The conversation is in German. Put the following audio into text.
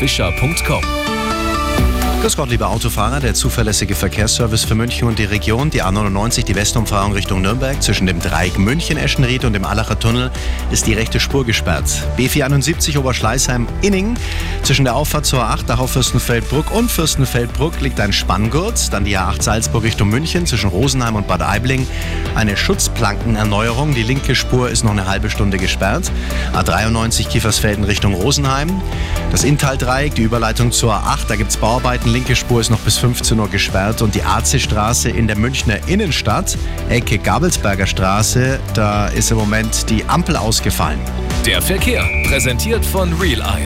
fischer.com Grüß Gott, liebe Autofahrer, der zuverlässige Verkehrsservice für München und die Region, die A99, die Westumfahrung Richtung Nürnberg, zwischen dem Dreieck München-Eschenried und dem Allacher Tunnel ist die rechte Spur gesperrt. B471 Oberschleißheim-Inning, zwischen der Auffahrt zur A8 Dachau-Fürstenfeldbruck und Fürstenfeldbruck liegt ein Spanngurt, dann die A8 Salzburg Richtung München, zwischen Rosenheim und Bad Aibling. Eine Schutzplankenerneuerung, die linke Spur ist noch eine halbe Stunde gesperrt. A93 Kiefersfelden Richtung Rosenheim, das Inntal-Dreieck, die Überleitung zur A8, da gibt es Bauarbeiten linke Spur ist noch bis 15 Uhr gesperrt und die AC-Straße in der Münchner Innenstadt, Ecke Gabelsberger Straße, da ist im Moment die Ampel ausgefallen. Der Verkehr, präsentiert von Real Eye.